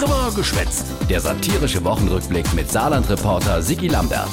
Drüber geschwätzt. Der satirische Wochenrückblick mit Saarland-Reporter Sigi Lambert.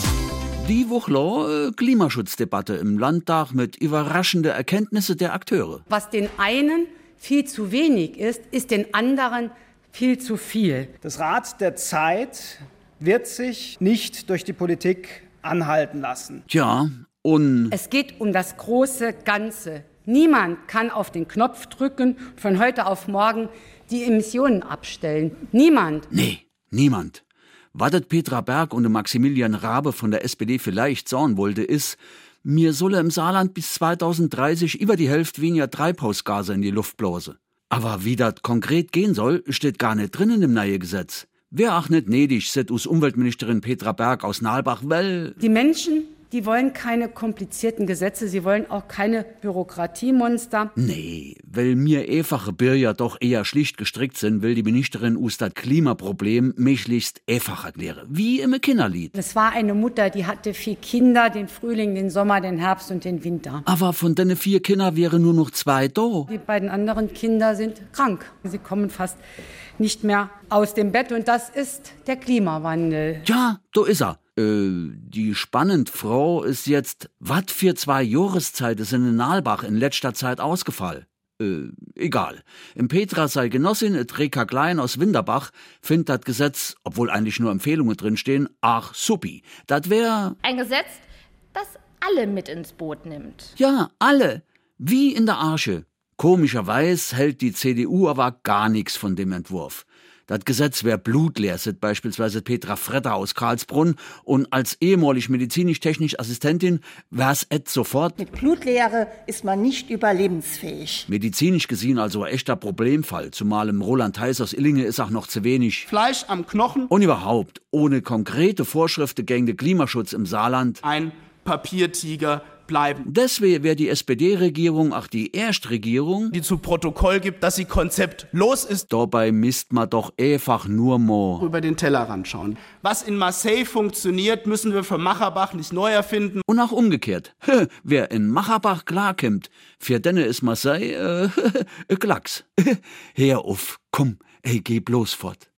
Die Woche äh, Klimaschutzdebatte im Landtag mit überraschenden Erkenntnissen der Akteure. Was den einen viel zu wenig ist, ist den anderen viel zu viel. Das Rad der Zeit wird sich nicht durch die Politik anhalten lassen. Tja, und Es geht um das große Ganze. Niemand kann auf den Knopf drücken und von heute auf morgen die Emissionen abstellen. Niemand. nee, niemand. Was Petra Berg und Maximilian Rabe von der SPD vielleicht sagen wollte, ist, mir solle im Saarland bis 2030 über die Hälfte weniger Treibhausgase in die Luft blase. Aber wie das konkret gehen soll, steht gar nicht drin in dem neuen Gesetz. Wer auch nicht nedig, set us Umweltministerin Petra Berg aus Nalbach, weil Die Menschen, die wollen keine komplizierten Gesetze, sie wollen auch keine Bürokratiemonster. Nee, weil mir einfache Bürger doch eher schlicht gestrickt sind, will die Ministerin us das Klimaproblem möglichst einfach erklären. Wie im Kinderlied. Es war eine Mutter, die hatte vier Kinder, den Frühling, den Sommer, den Herbst und den Winter. Aber von den vier Kindern wären nur noch zwei da. Die beiden anderen Kinder sind krank. Sie kommen fast nicht mehr aus dem Bett und das ist der Klimawandel. Ja, da ist er. Äh, die spannend Frau ist jetzt, wat für zwei Jahreszeiten sind in Nalbach in letzter Zeit ausgefallen? Äh, egal. Im Petra sei Genossin, et Reka Klein aus Winderbach, findet das Gesetz, obwohl eigentlich nur Empfehlungen drinstehen, ach suppi. Dat wär, Ein Gesetz, das alle mit ins Boot nimmt. ja, alle. Wie in der Arche. Komischerweise hält die CDU aber gar nichts von dem Entwurf. Das Gesetz wär blutleer, sagt beispielsweise Petra Fretter aus Karlsbrunn und als ehemalig medizinisch-technisch Assistentin wär's et sofort Mit Blutleere ist man nicht überlebensfähig. medizinisch gesehen also ein echter Problemfall, zumal im Roland Theis aus Illinge ist auch noch zu wenig. Fleisch am Knochen, Und überhaupt, ohne konkrete Vorschriften gegen den Klimaschutz im Saarland. ein Papiertiger bleiben. Deswegen wäre die SPD-Regierung, auch die Erstregierung, Die zu Protokoll gibt, dass sie konzeptlos ist, dabei misst man doch einfach nur mal. über den Tellerrand schauen. Was in Marseille funktioniert, müssen wir für Macherbach nicht neu erfinden. Und auch umgekehrt. Wer in Macherbach klarkommt, für denne ist Marseille, äh, Klacks. Hör auf, komm, ey, geh bloß fort.